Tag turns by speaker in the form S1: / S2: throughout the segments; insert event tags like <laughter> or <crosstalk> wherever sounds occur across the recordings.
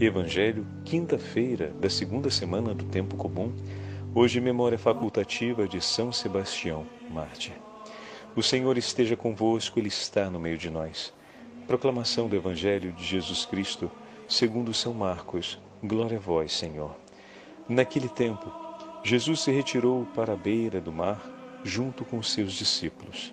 S1: Evangelho, quinta-feira da segunda semana do tempo comum. Hoje, memória facultativa de São Sebastião, mártir. O Senhor esteja convosco, Ele está no meio de nós. Proclamação do Evangelho de Jesus Cristo, segundo São Marcos. Glória a vós, Senhor. Naquele tempo, Jesus se retirou para a beira do mar, junto com seus discípulos.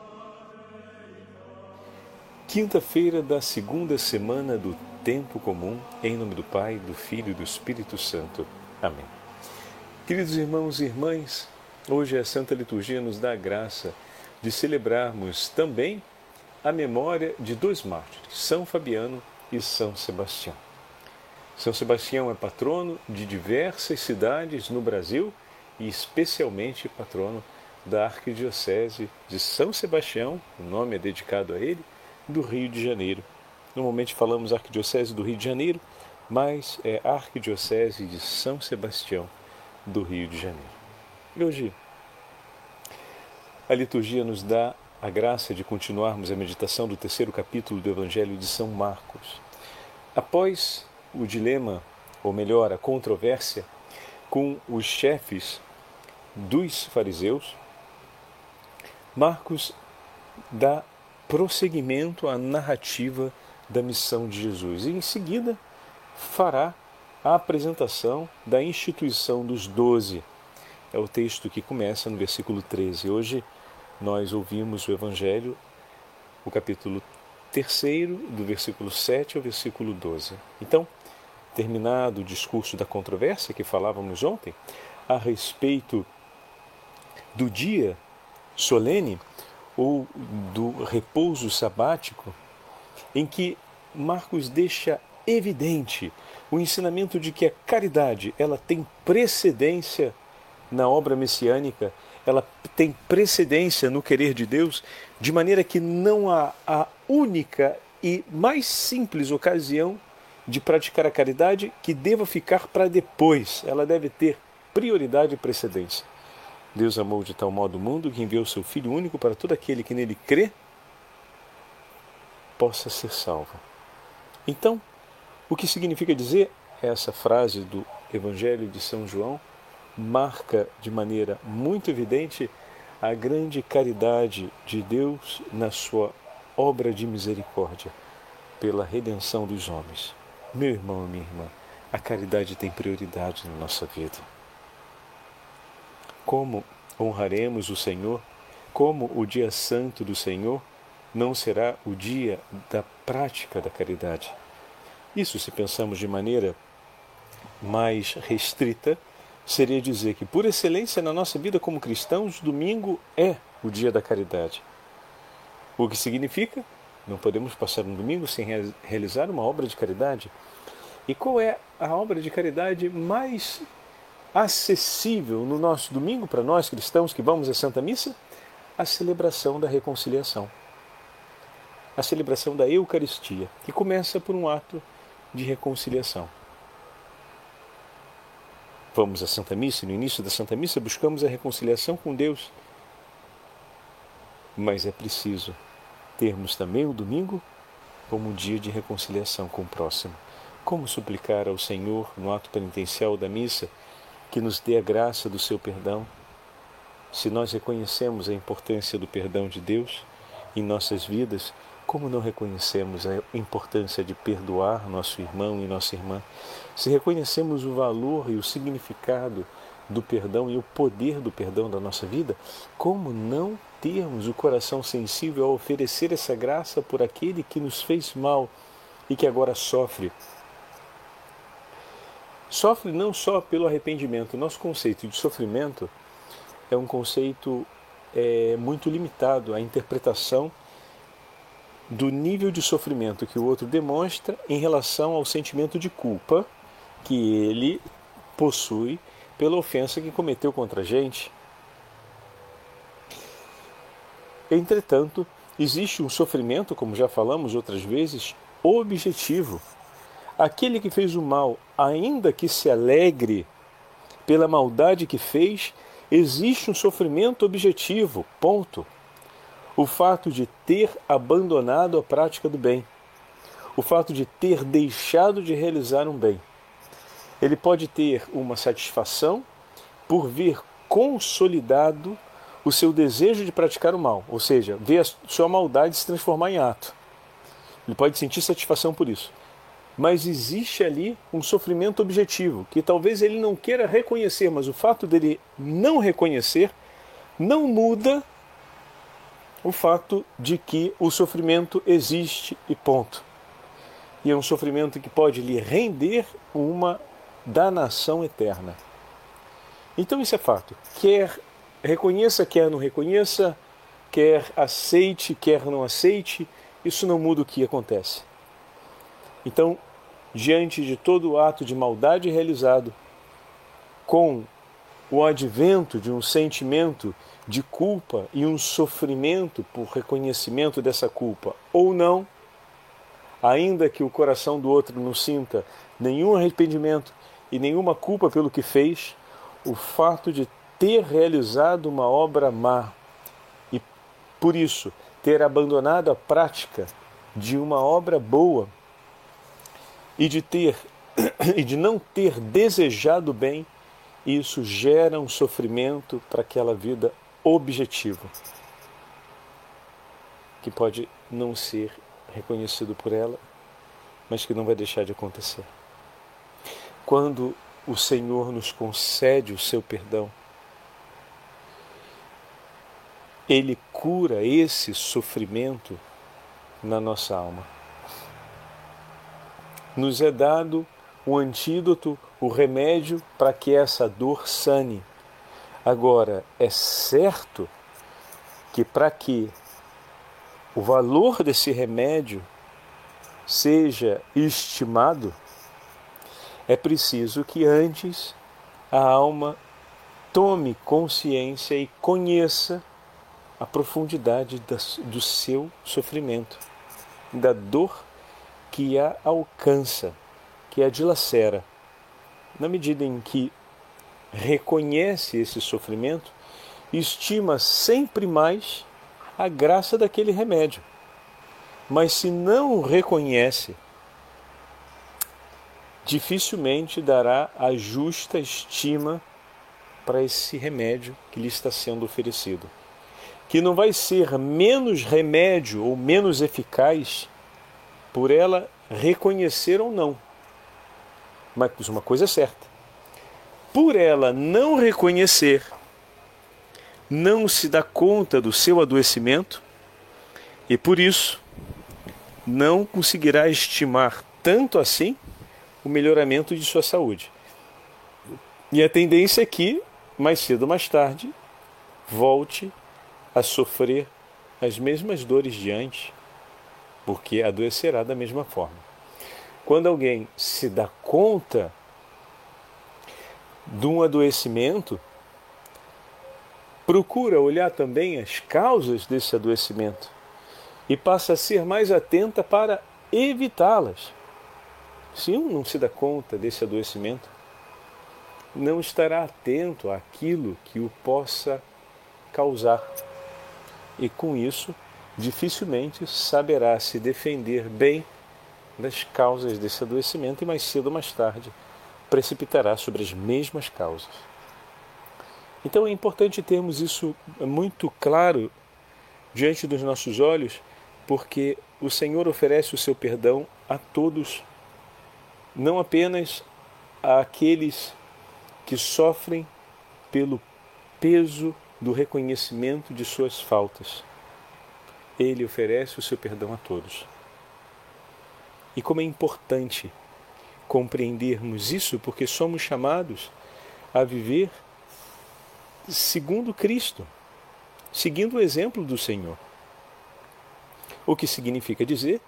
S1: Quinta-feira da segunda semana do tempo comum, em nome do Pai, do Filho e do Espírito Santo. Amém. Queridos irmãos e irmãs, hoje a Santa Liturgia nos dá a graça de celebrarmos também a memória de dois mártires, São Fabiano e São Sebastião. São Sebastião é patrono de diversas cidades no Brasil e especialmente patrono da Arquidiocese de São Sebastião, o nome é dedicado a ele, do Rio de Janeiro. Normalmente falamos Arquidiocese do Rio de Janeiro, mas é Arquidiocese de São Sebastião do Rio de Janeiro. E hoje a liturgia nos dá a graça de continuarmos a meditação do terceiro capítulo do Evangelho de São Marcos. Após o dilema, ou melhor, a controvérsia com os chefes dos fariseus, Marcos dá prosseguimento à narrativa da missão de Jesus. E em seguida fará a apresentação da instituição dos doze. É o texto que começa no versículo 13. Hoje nós ouvimos o Evangelho, o capítulo 3, do versículo 7 ao versículo 12. Então, terminado o discurso da controvérsia que falávamos ontem, a respeito do dia solene ou do repouso sabático, em que Marcos deixa evidente o ensinamento de que a caridade ela tem precedência na obra messiânica, ela tem precedência no querer de Deus, de maneira que não há a única e mais simples ocasião de praticar a caridade que deva ficar para depois, ela deve ter prioridade e precedência. Deus amou de tal modo o mundo que enviou seu Filho único para todo aquele que nele crê possa ser salvo. Então, o que significa dizer essa frase do Evangelho de São João marca de maneira muito evidente a grande caridade de Deus na sua obra de misericórdia pela redenção dos homens. Meu irmão e minha irmã, a caridade tem prioridade na nossa vida. Como honraremos o Senhor? Como o dia santo do Senhor não será o dia da prática da caridade? Isso, se pensamos de maneira mais restrita, seria dizer que, por excelência na nossa vida como cristãos, domingo é o dia da caridade. O que significa? Não podemos passar um domingo sem realizar uma obra de caridade. E qual é a obra de caridade mais acessível no nosso domingo para nós cristãos que vamos à Santa Missa? A celebração da reconciliação. A celebração da Eucaristia, que começa por um ato de reconciliação. Vamos à Santa Missa no início da Santa Missa buscamos a reconciliação com Deus. Mas é preciso termos também o domingo como um dia de reconciliação com o próximo. Como suplicar ao Senhor no ato penitencial da missa que nos dê a graça do seu perdão. Se nós reconhecemos a importância do perdão de Deus em nossas vidas, como não reconhecemos a importância de perdoar nosso irmão e nossa irmã? Se reconhecemos o valor e o significado do perdão e o poder do perdão da nossa vida, como não termos o coração sensível a oferecer essa graça por aquele que nos fez mal e que agora sofre. Sofre não só pelo arrependimento. Nosso conceito de sofrimento é um conceito é, muito limitado à interpretação do nível de sofrimento que o outro demonstra em relação ao sentimento de culpa que ele possui pela ofensa que cometeu contra a gente. Entretanto, existe um sofrimento, como já falamos outras vezes, objetivo. Aquele que fez o mal, ainda que se alegre pela maldade que fez, existe um sofrimento objetivo. Ponto o fato de ter abandonado a prática do bem, o fato de ter deixado de realizar um bem. Ele pode ter uma satisfação por ver consolidado o seu desejo de praticar o mal, ou seja, ver a sua maldade se transformar em ato. Ele pode sentir satisfação por isso. Mas existe ali um sofrimento objetivo que talvez ele não queira reconhecer, mas o fato dele não reconhecer não muda o fato de que o sofrimento existe e ponto. E é um sofrimento que pode lhe render uma danação eterna. Então isso é fato. Quer reconheça, quer não reconheça, quer aceite, quer não aceite, isso não muda o que acontece. Então, diante de todo ato de maldade realizado, com o advento de um sentimento de culpa e um sofrimento por reconhecimento dessa culpa, ou não, ainda que o coração do outro não sinta nenhum arrependimento e nenhuma culpa pelo que fez, o fato de ter realizado uma obra má e, por isso, ter abandonado a prática de uma obra boa e de ter <clears throat> e de não ter desejado bem, isso gera um sofrimento para aquela vida objetivo, que pode não ser reconhecido por ela, mas que não vai deixar de acontecer. Quando o Senhor nos concede o seu perdão, Ele cura esse sofrimento na nossa alma. Nos é dado o antídoto, o remédio para que essa dor sane. Agora, é certo que para que o valor desse remédio seja estimado, é preciso que antes a alma tome consciência e conheça a profundidade do seu sofrimento, da dor que a alcança, que a dilacera. Na medida em que reconhece esse sofrimento, estima sempre mais a graça daquele remédio. Mas se não o reconhece, dificilmente dará a justa estima para esse remédio que lhe está sendo oferecido. Que não vai ser menos remédio ou menos eficaz por ela reconhecer ou não. Mas uma coisa é certa: por ela não reconhecer, não se dá conta do seu adoecimento e por isso não conseguirá estimar tanto assim o melhoramento de sua saúde. E a tendência é que, mais cedo ou mais tarde, volte a sofrer as mesmas dores de antes, porque adoecerá da mesma forma. Quando alguém se dá conta de um adoecimento, procura olhar também as causas desse adoecimento e passa a ser mais atenta para evitá-las. Se um não se dá conta desse adoecimento, não estará atento àquilo que o possa causar. E com isso, dificilmente saberá se defender bem das causas desse adoecimento e mais cedo ou mais tarde precipitará sobre as mesmas causas. Então é importante termos isso muito claro diante dos nossos olhos, porque o Senhor oferece o seu perdão a todos, não apenas àqueles que sofrem pelo peso do reconhecimento de suas faltas. Ele oferece o seu perdão a todos. E como é importante compreendermos isso, porque somos chamados a viver segundo Cristo, seguindo o exemplo do Senhor. O que significa dizer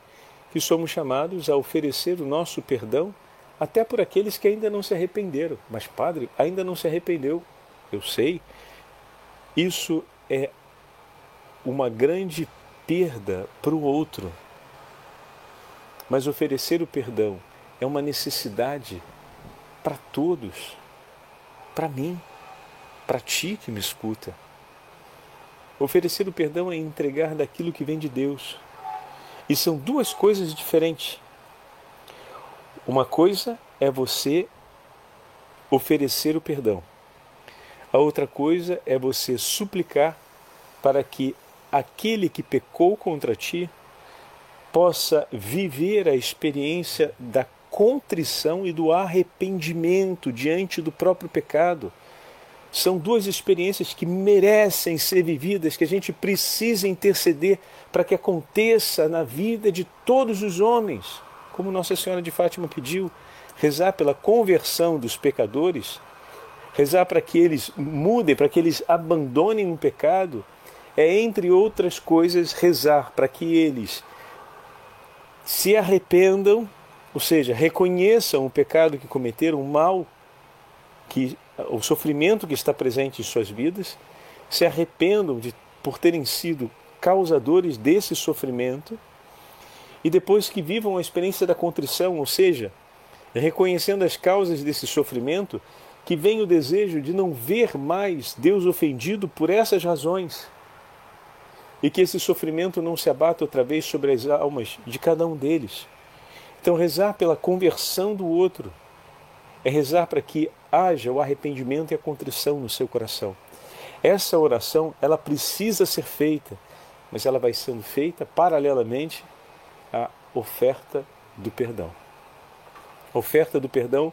S1: que somos chamados a oferecer o nosso perdão até por aqueles que ainda não se arrependeram. Mas, Padre, ainda não se arrependeu. Eu sei. Isso é uma grande perda para o outro. Mas oferecer o perdão é uma necessidade para todos, para mim, para ti que me escuta. Oferecer o perdão é entregar daquilo que vem de Deus. E são duas coisas diferentes. Uma coisa é você oferecer o perdão. A outra coisa é você suplicar para que aquele que pecou contra ti possa viver a experiência da contrição e do arrependimento diante do próprio pecado. São duas experiências que merecem ser vividas, que a gente precisa interceder para que aconteça na vida de todos os homens, como Nossa Senhora de Fátima pediu, rezar pela conversão dos pecadores, rezar para que eles mudem, para que eles abandonem o pecado, é, entre outras coisas, rezar para que eles se arrependam ou seja, reconheçam o pecado que cometeram, o mal, que, o sofrimento que está presente em suas vidas, se arrependam de, por terem sido causadores desse sofrimento e depois que vivam a experiência da contrição, ou seja, reconhecendo as causas desse sofrimento, que vem o desejo de não ver mais Deus ofendido por essas razões e que esse sofrimento não se abata outra vez sobre as almas de cada um deles. Então, rezar pela conversão do outro é rezar para que haja o arrependimento e a contrição no seu coração. Essa oração, ela precisa ser feita, mas ela vai sendo feita paralelamente à oferta do perdão. A oferta do perdão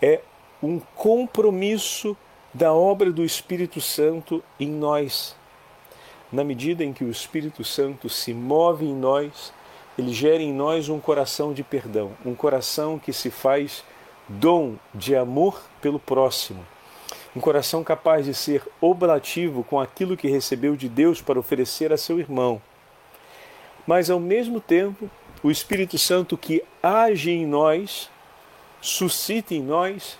S1: é um compromisso da obra do Espírito Santo em nós. Na medida em que o Espírito Santo se move em nós, ele gera em nós um coração de perdão, um coração que se faz dom de amor pelo próximo, um coração capaz de ser oblativo com aquilo que recebeu de Deus para oferecer a seu irmão. Mas ao mesmo tempo, o Espírito Santo que age em nós, suscita em nós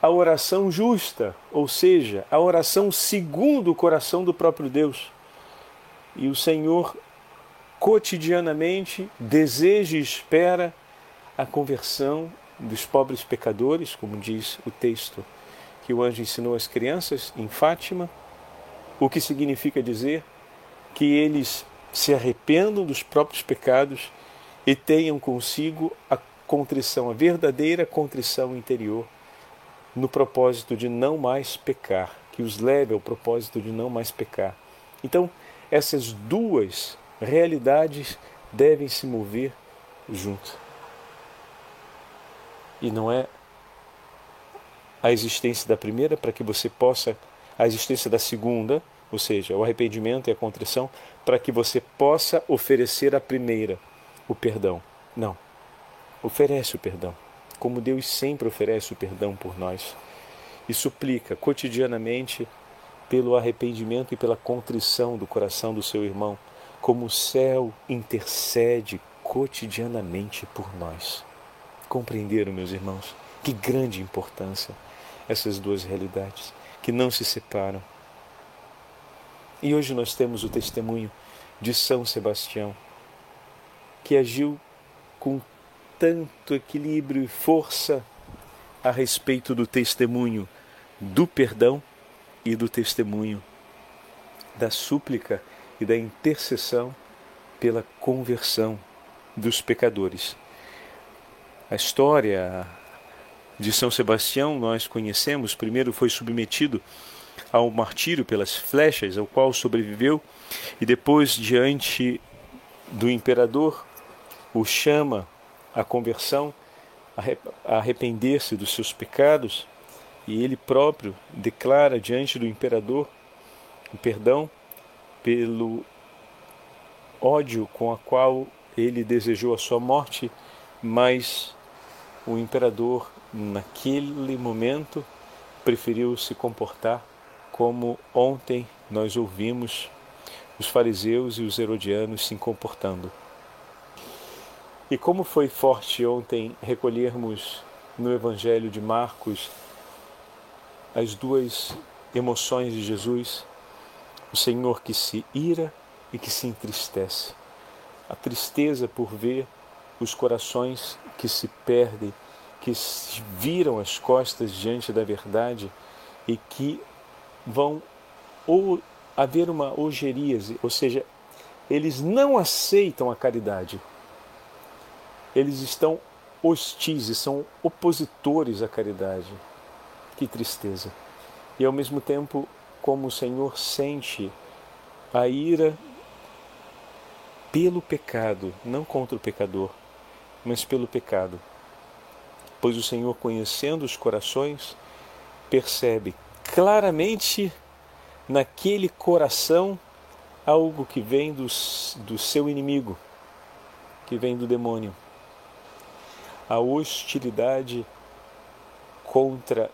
S1: a oração justa, ou seja, a oração segundo o coração do próprio Deus. E o Senhor cotidianamente deseja e espera a conversão dos pobres pecadores, como diz o texto que o anjo ensinou às crianças em Fátima, o que significa dizer que eles se arrependam dos próprios pecados e tenham consigo a contrição, a verdadeira contrição interior, no propósito de não mais pecar, que os leve ao propósito de não mais pecar. Então, essas duas realidades devem se mover junto. E não é a existência da primeira para que você possa, a existência da segunda, ou seja, o arrependimento e a contrição, para que você possa oferecer a primeira, o perdão. Não. Oferece o perdão, como Deus sempre oferece o perdão por nós. E suplica cotidianamente pelo arrependimento e pela contrição do coração do seu irmão como o céu intercede cotidianamente por nós. Compreenderam, meus irmãos, que grande importância essas duas realidades que não se separam. E hoje nós temos o testemunho de São Sebastião, que agiu com tanto equilíbrio e força a respeito do testemunho do perdão e do testemunho da súplica e da intercessão pela conversão dos pecadores. A história de São Sebastião nós conhecemos. Primeiro foi submetido ao martírio pelas flechas, ao qual sobreviveu, e depois, diante do imperador, o chama à conversão, a arrepender-se dos seus pecados, e ele próprio declara diante do imperador o perdão pelo ódio com a qual ele desejou a sua morte mas o imperador, naquele momento, preferiu se comportar como ontem nós ouvimos os fariseus e os herodianos se comportando. E como foi forte ontem recolhermos no Evangelho de Marcos as duas emoções de Jesus, o Senhor que se ira e que se entristece. A tristeza por ver os corações que se perdem, que viram as costas diante da verdade e que vão ou haver uma ogeríase, ou seja, eles não aceitam a caridade. Eles estão hostis e são opositores à caridade. Que tristeza. E ao mesmo tempo, como o Senhor sente a ira pelo pecado, não contra o pecador, mas pelo pecado. Pois o Senhor, conhecendo os corações, percebe claramente naquele coração algo que vem do, do seu inimigo, que vem do demônio. A hostilidade contra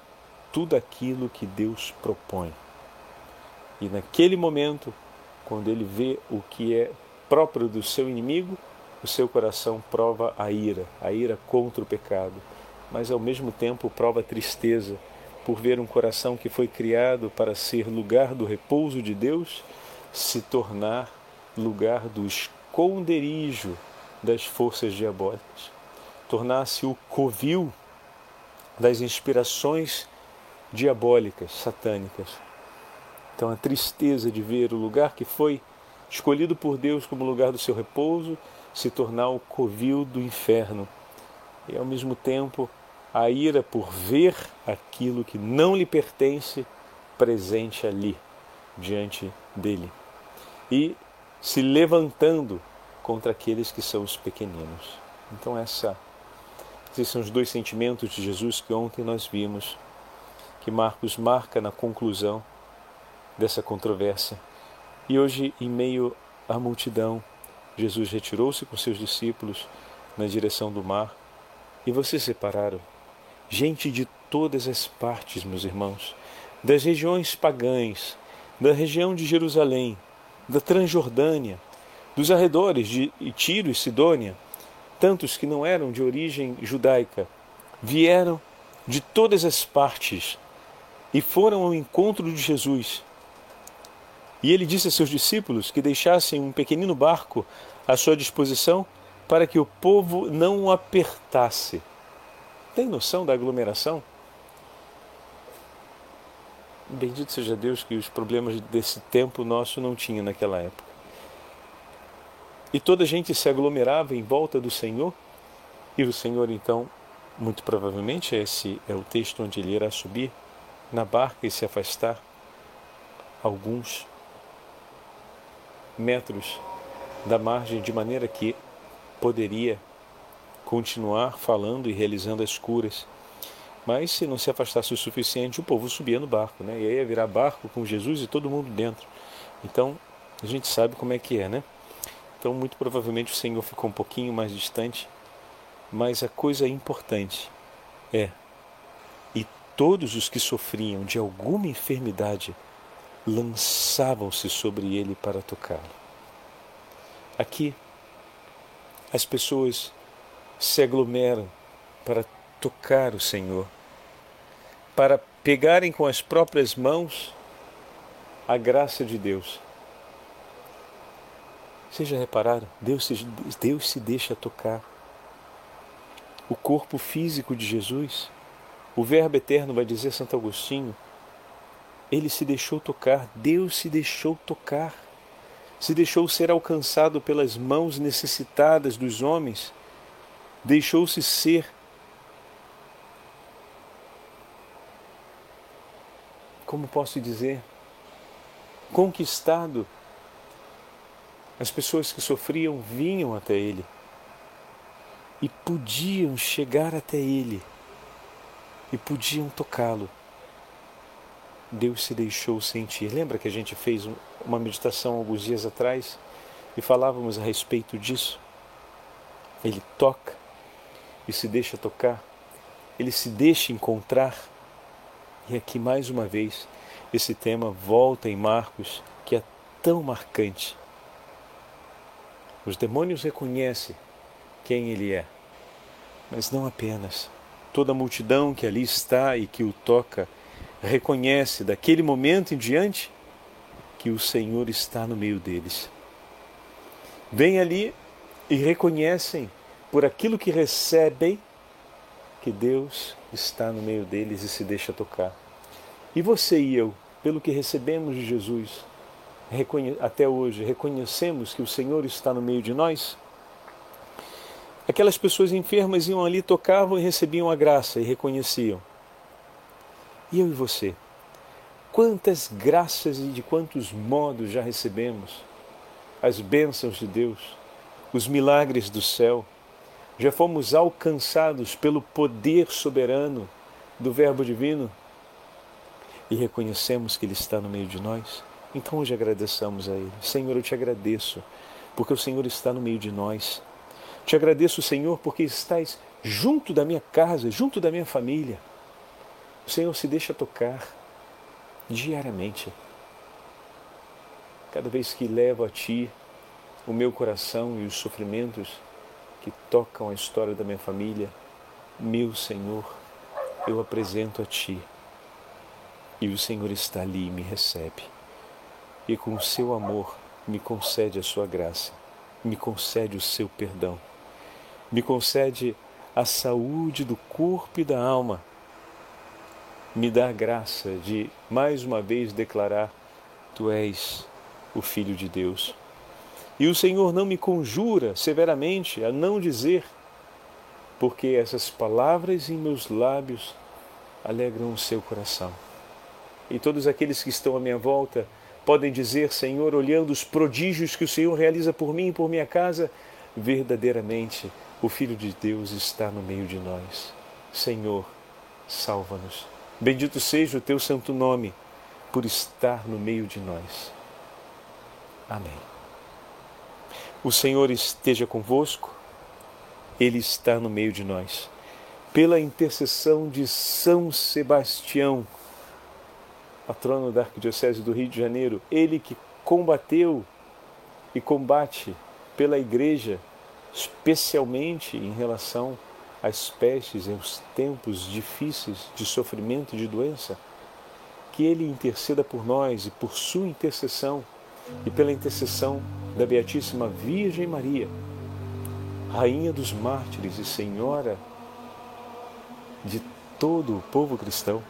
S1: tudo aquilo que Deus propõe. E naquele momento, quando ele vê o que é próprio do seu inimigo, o seu coração prova a ira, a ira contra o pecado, mas ao mesmo tempo prova tristeza por ver um coração que foi criado para ser lugar do repouso de Deus se tornar lugar do esconderijo das forças diabólicas, tornar-se o covil das inspirações diabólicas, satânicas. Então a tristeza de ver o lugar que foi escolhido por Deus como lugar do seu repouso se tornar o covil do inferno. E ao mesmo tempo a ira por ver aquilo que não lhe pertence presente ali, diante dele. E se levantando contra aqueles que são os pequeninos. Então essa, esses são os dois sentimentos de Jesus que ontem nós vimos, que Marcos marca na conclusão dessa controvérsia. E hoje, em meio à multidão, Jesus retirou-se com seus discípulos na direção do mar. E vocês separaram? Gente de todas as partes, meus irmãos, das regiões pagãs, da região de Jerusalém, da Transjordânia, dos arredores de Tiro e Sidônia, tantos que não eram de origem judaica, vieram de todas as partes e foram ao encontro de Jesus. E ele disse a seus discípulos que deixassem um pequenino barco à sua disposição para que o povo não o apertasse tem noção da aglomeração? Bendito seja Deus que os problemas desse tempo nosso não tinha naquela época. E toda a gente se aglomerava em volta do Senhor, e o Senhor então, muito provavelmente, esse é o texto onde ele irá subir na barca e se afastar alguns metros da margem, de maneira que poderia continuar falando e realizando as curas. Mas se não se afastasse o suficiente, o povo subia no barco, né? E aí ia virar barco com Jesus e todo mundo dentro. Então, a gente sabe como é que é, né? Então, muito provavelmente o Senhor ficou um pouquinho mais distante, mas a coisa importante é todos os que sofriam de alguma enfermidade lançavam-se sobre ele para tocá-lo. Aqui, as pessoas se aglomeram para tocar o Senhor, para pegarem com as próprias mãos a graça de Deus. Vocês já repararam? Deus se, Deus se deixa tocar. O corpo físico de Jesus, o Verbo eterno vai dizer Santo Agostinho, ele se deixou tocar, Deus se deixou tocar, se deixou ser alcançado pelas mãos necessitadas dos homens deixou-se ser. Como posso dizer? Conquistado. As pessoas que sofriam vinham até ele e podiam chegar até ele e podiam tocá-lo. Deus se deixou sentir. Lembra que a gente fez uma meditação alguns dias atrás e falávamos a respeito disso? Ele toca e se deixa tocar, ele se deixa encontrar. E aqui mais uma vez esse tema volta em Marcos, que é tão marcante. Os demônios reconhecem quem ele é, mas não apenas. Toda a multidão que ali está e que o toca reconhece daquele momento em diante que o Senhor está no meio deles. Vêm ali e reconhecem por aquilo que recebem que Deus está no meio deles e se deixa tocar. E você e eu, pelo que recebemos de Jesus, até hoje, reconhecemos que o Senhor está no meio de nós? Aquelas pessoas enfermas iam ali, tocavam e recebiam a graça e reconheciam. E eu e você? Quantas graças e de quantos modos já recebemos as bênçãos de Deus, os milagres do céu, já fomos alcançados pelo poder soberano do Verbo Divino e reconhecemos que Ele está no meio de nós, então hoje agradeçamos a Ele. Senhor, eu te agradeço, porque o Senhor está no meio de nós. Te agradeço, Senhor, porque estás junto da minha casa, junto da minha família. O Senhor se deixa tocar diariamente. Cada vez que levo a Ti o meu coração e os sofrimentos que tocam a história da minha família, meu Senhor, eu apresento a Ti. E o Senhor está ali e me recebe. E com o seu amor me concede a sua graça, me concede o seu perdão, me concede a saúde do corpo e da alma, me dá a graça de mais uma vez declarar: Tu és o Filho de Deus. E o Senhor não me conjura severamente a não dizer, porque essas palavras em meus lábios alegram o seu coração. E todos aqueles que estão à minha volta podem dizer, Senhor, olhando os prodígios que o Senhor realiza por mim e por minha casa, verdadeiramente o Filho de Deus está no meio de nós. Senhor, salva-nos. Bendito seja o teu santo nome por estar no meio de nós. Amém. O Senhor esteja convosco, Ele está no meio de nós. Pela intercessão de São Sebastião, patrono da Arquidiocese do Rio de Janeiro, ele que combateu e combate pela Igreja, especialmente em relação às pestes e aos tempos difíceis de sofrimento e de doença, que ele interceda por nós e por sua intercessão e pela intercessão da Beatíssima Virgem Maria, Rainha dos Mártires e Senhora de todo o povo cristão,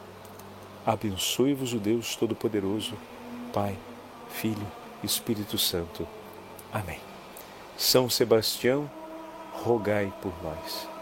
S1: abençoe-vos o Deus Todo-Poderoso, Pai, Filho e Espírito Santo. Amém. São Sebastião, rogai por nós.